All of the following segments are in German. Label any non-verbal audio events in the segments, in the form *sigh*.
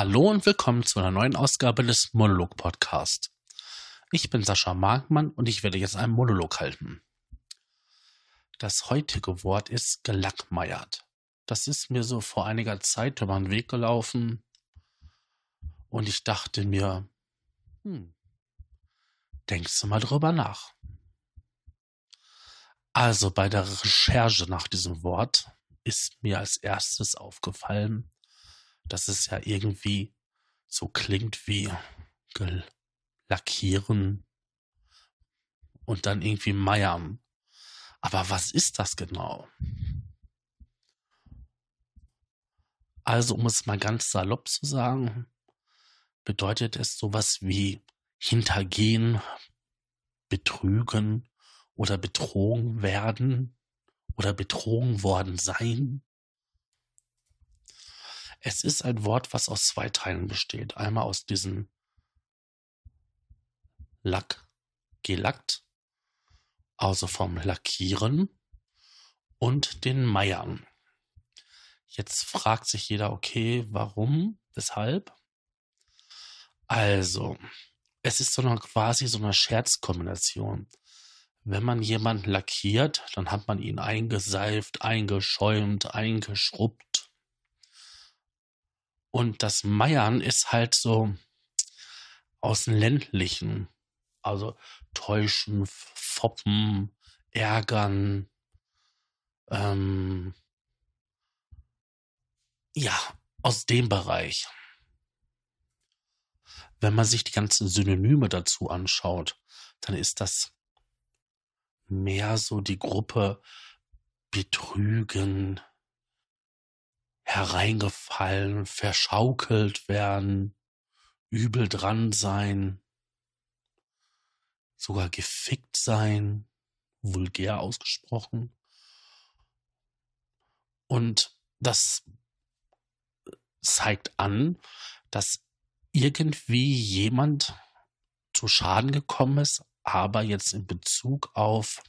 Hallo und willkommen zu einer neuen Ausgabe des Monolog Podcast. Ich bin Sascha Markmann und ich werde jetzt einen Monolog halten. Das heutige Wort ist gelackmeiert. Das ist mir so vor einiger Zeit über den Weg gelaufen und ich dachte mir, hm, denkst du mal drüber nach. Also bei der Recherche nach diesem Wort ist mir als erstes aufgefallen, dass es ja irgendwie so klingt wie lackieren und dann irgendwie meiern. Aber was ist das genau? Also, um es mal ganz salopp zu sagen, bedeutet es sowas wie hintergehen, betrügen oder betrogen werden oder betrogen worden sein. Es ist ein Wort, was aus zwei Teilen besteht. Einmal aus diesem Lack, gelackt, also vom Lackieren und den Meiern. Jetzt fragt sich jeder, okay, warum, weshalb? Also, es ist so eine quasi so eine Scherzkombination. Wenn man jemanden lackiert, dann hat man ihn eingeseift, eingeschäumt, eingeschrubbt. Und das Meiern ist halt so aus dem ländlichen. Also täuschen, foppen, ärgern, ähm, ja, aus dem Bereich. Wenn man sich die ganzen Synonyme dazu anschaut, dann ist das mehr so die Gruppe betrügen, hereingefallen, verschaukelt werden, übel dran sein, sogar gefickt sein, vulgär ausgesprochen. Und das zeigt an, dass irgendwie jemand zu Schaden gekommen ist, aber jetzt in Bezug auf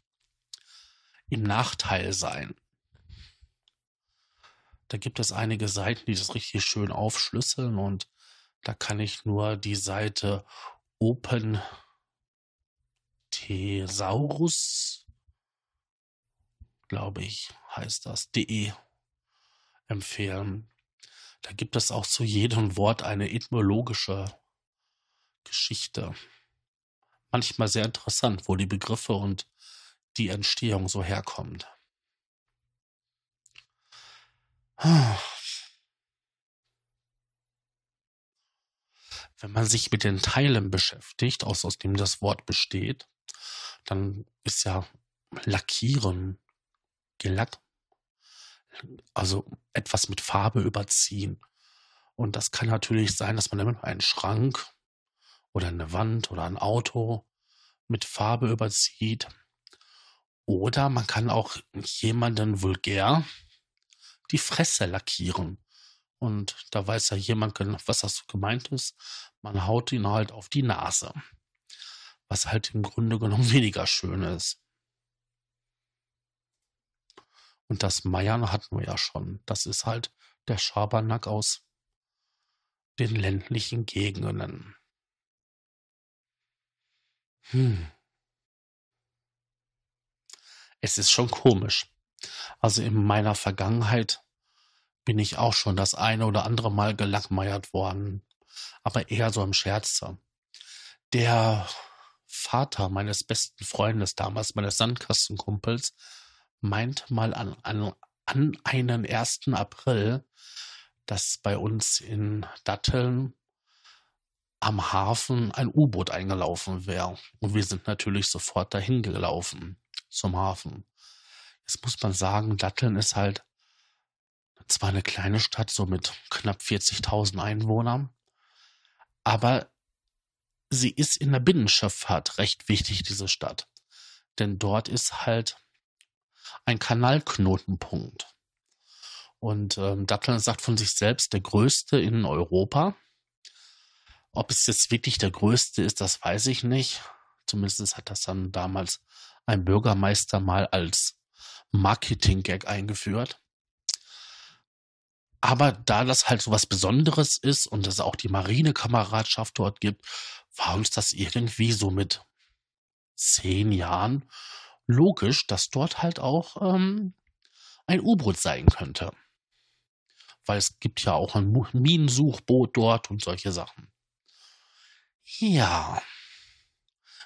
im Nachteil sein. Da gibt es einige Seiten, die das richtig schön aufschlüsseln und da kann ich nur die Seite Open Thesaurus, glaube ich, heißt das, de empfehlen. Da gibt es auch zu jedem Wort eine etymologische Geschichte. Manchmal sehr interessant, wo die Begriffe und die Entstehung so herkommt. Wenn man sich mit den Teilen beschäftigt, aus, aus dem das Wort besteht, dann ist ja Lackieren, Gelack, also etwas mit Farbe überziehen. Und das kann natürlich sein, dass man damit einen Schrank oder eine Wand oder ein Auto mit Farbe überzieht. Oder man kann auch jemanden vulgär die Fresse lackieren. Und da weiß ja jemand, was das gemeint ist. Man haut ihn halt auf die Nase. Was halt im Grunde genommen *laughs* weniger schön ist. Und das Meiern hatten wir ja schon. Das ist halt der Schabernack aus den ländlichen Gegenden. Hm. Es ist schon komisch. Also in meiner Vergangenheit bin ich auch schon das eine oder andere Mal gelackmeiert worden. Aber eher so im Scherze. Der Vater meines besten Freundes damals, meines Sandkastenkumpels, meint mal an, an, an einen 1. April, dass bei uns in Datteln am Hafen ein U-Boot eingelaufen wäre. Und wir sind natürlich sofort dahin gelaufen zum Hafen. Jetzt muss man sagen, Datteln ist halt zwar eine kleine Stadt, so mit knapp 40.000 Einwohnern, aber sie ist in der Binnenschifffahrt recht wichtig, diese Stadt. Denn dort ist halt ein Kanalknotenpunkt. Und ähm, Datteln sagt von sich selbst der größte in Europa. Ob es jetzt wirklich der größte ist, das weiß ich nicht. Zumindest hat das dann damals ein Bürgermeister mal als Marketing-Gag eingeführt. Aber da das halt so was Besonderes ist und es auch die Marinekameradschaft dort gibt, war uns das irgendwie so mit zehn Jahren logisch, dass dort halt auch ähm, ein U-Boot sein könnte. Weil es gibt ja auch ein Minensuchboot dort und solche Sachen. Ja.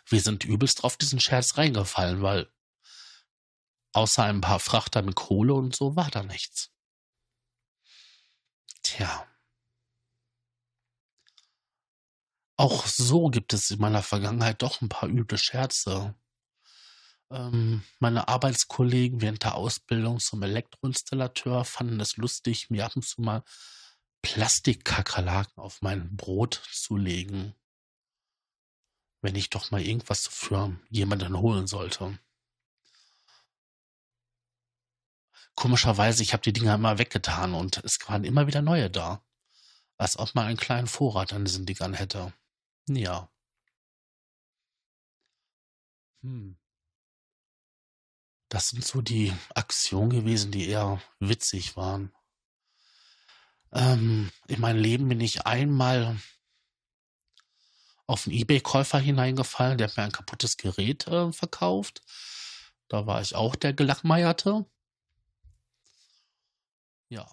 Wir sind übelst drauf diesen Scherz reingefallen, weil außer ein paar Frachter mit Kohle und so war da nichts. Tja. Auch so gibt es in meiner Vergangenheit doch ein paar üble Scherze. Ähm, meine Arbeitskollegen während der Ausbildung zum Elektroinstallateur fanden es lustig, mir ab und zu mal Plastikkakerlaken auf mein Brot zu legen, wenn ich doch mal irgendwas für jemanden holen sollte. Komischerweise, ich habe die Dinger immer weggetan und es waren immer wieder neue da. Als ob man einen kleinen Vorrat an diesen Dingern hätte. Ja. Hm. Das sind so die Aktionen gewesen, die eher witzig waren. Ähm, in mein Leben bin ich einmal auf einen Ebay-Käufer hineingefallen, der hat mir ein kaputtes Gerät äh, verkauft. Da war ich auch der Gelackmeierte. Ja.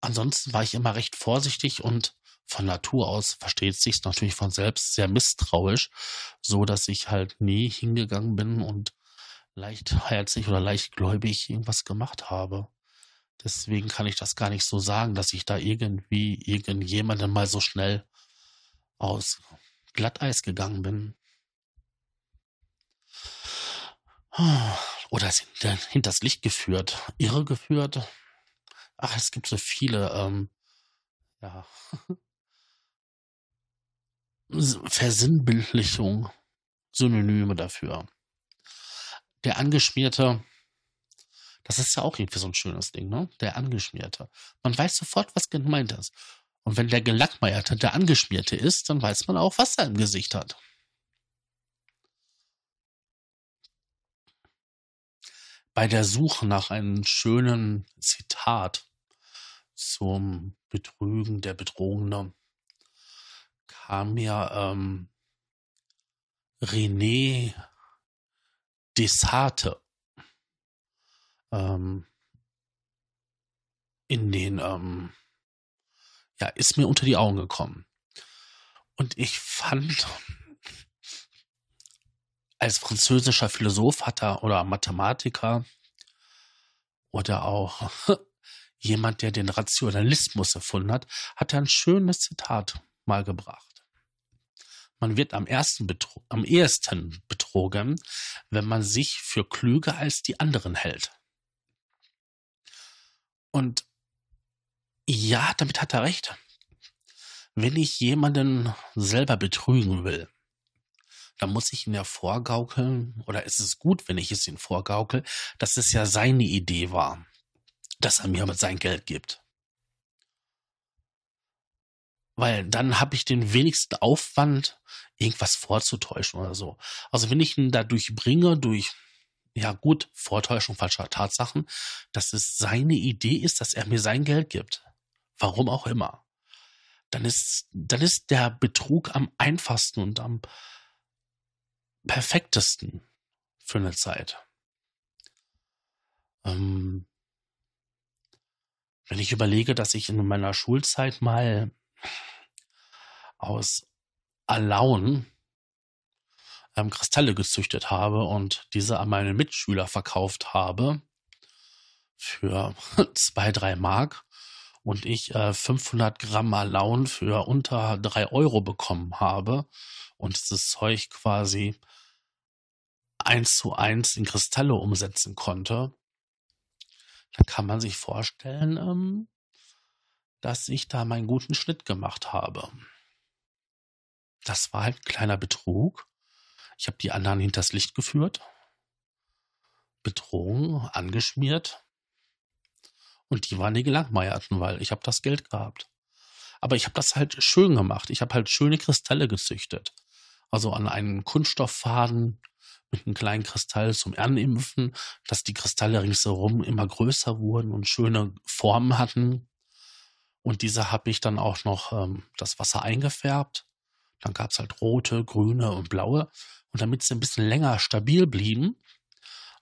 Ansonsten war ich immer recht vorsichtig und von Natur aus versteht sich's natürlich von selbst sehr misstrauisch, so dass ich halt nie hingegangen bin und leichtherzig oder leichtgläubig irgendwas gemacht habe. Deswegen kann ich das gar nicht so sagen, dass ich da irgendwie irgendjemandem mal so schnell aus Glatteis gegangen bin. Oder sind hinters Licht geführt, irre geführt. Ach, es gibt so viele, ähm, ja, Versinnbildlichung, Synonyme dafür. Der Angeschmierte, das ist ja auch irgendwie so ein schönes Ding, ne? Der Angeschmierte. Man weiß sofort, was gemeint ist. Und wenn der Gelackmeierte der Angeschmierte ist, dann weiß man auch, was er im Gesicht hat. Bei der Suche nach einem schönen Zitat zum Betrügen der Betrogene kam mir ähm, René Desarte ähm, in den, ähm, ja, ist mir unter die Augen gekommen. Und ich fand, als französischer Philosoph hat er oder Mathematiker oder auch jemand, der den Rationalismus erfunden hat, hat ein schönes Zitat mal gebracht. Man wird am ersten Betro am ehesten betrogen, wenn man sich für klüger als die anderen hält. Und ja, damit hat er recht. Wenn ich jemanden selber betrügen will, dann muss ich ihn ja vorgaukeln, oder ist es gut, wenn ich es ihm vorgaukel, dass es ja seine Idee war dass er mir sein Geld gibt. Weil dann habe ich den wenigsten Aufwand, irgendwas vorzutäuschen oder so. Also wenn ich ihn dadurch bringe, durch, ja gut, Vortäuschung falscher Tatsachen, dass es seine Idee ist, dass er mir sein Geld gibt. Warum auch immer. Dann ist, dann ist der Betrug am einfachsten und am perfektesten für eine Zeit. Ähm, wenn ich überlege, dass ich in meiner Schulzeit mal aus Alaun ähm, Kristalle gezüchtet habe und diese an meine Mitschüler verkauft habe für *laughs* zwei, drei Mark und ich äh, 500 Gramm Alaun für unter drei Euro bekommen habe und dieses Zeug quasi eins zu eins in Kristalle umsetzen konnte, dann kann man sich vorstellen, ähm, dass ich da meinen guten Schnitt gemacht habe. Das war halt ein kleiner Betrug. Ich habe die anderen hinters Licht geführt, betrogen, angeschmiert. Und die waren die Gelangmeierten, weil ich habe das Geld gehabt. Aber ich habe das halt schön gemacht. Ich habe halt schöne Kristalle gezüchtet. Also an einen Kunststofffaden mit einem kleinen Kristall zum Ernenimpfen, dass die Kristalle ringsherum immer größer wurden und schöne Formen hatten. Und diese habe ich dann auch noch ähm, das Wasser eingefärbt. Dann gab's halt rote, grüne und blaue. Und damit sie ein bisschen länger stabil blieben,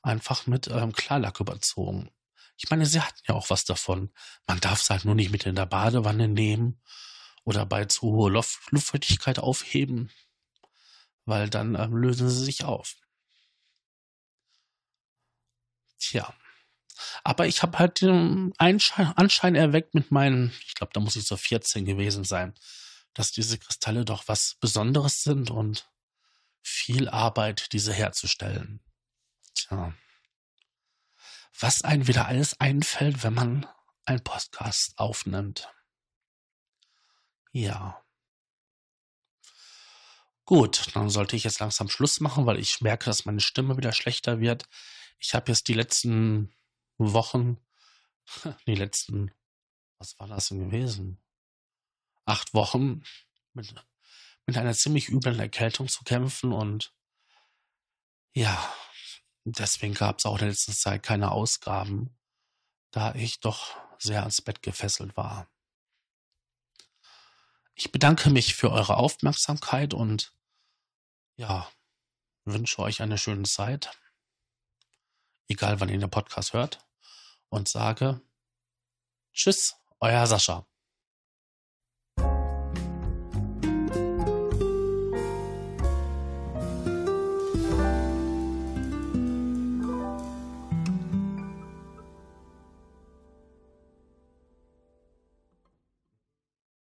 einfach mit ähm, Klarlack überzogen. Ich meine, sie hatten ja auch was davon. Man darf es halt nur nicht mit in der Badewanne nehmen oder bei zu hoher Luft Luftfeuchtigkeit aufheben, weil dann ähm, lösen sie sich auf. Tja. Aber ich habe halt den Anschein erweckt mit meinen, ich glaube, da muss ich so 14 gewesen sein, dass diese Kristalle doch was Besonderes sind und viel Arbeit, diese herzustellen. Tja. Was einem wieder alles einfällt, wenn man einen Podcast aufnimmt. Ja. Gut, dann sollte ich jetzt langsam Schluss machen, weil ich merke, dass meine Stimme wieder schlechter wird. Ich habe jetzt die letzten Wochen, *laughs* die letzten, was war das denn gewesen? Acht Wochen mit, mit einer ziemlich üblen Erkältung zu kämpfen und ja, deswegen gab es auch in der letzten Zeit keine Ausgaben, da ich doch sehr ans Bett gefesselt war. Ich bedanke mich für eure Aufmerksamkeit und ja, wünsche euch eine schöne Zeit, egal wann ihr den Podcast hört, und sage Tschüss, euer Sascha.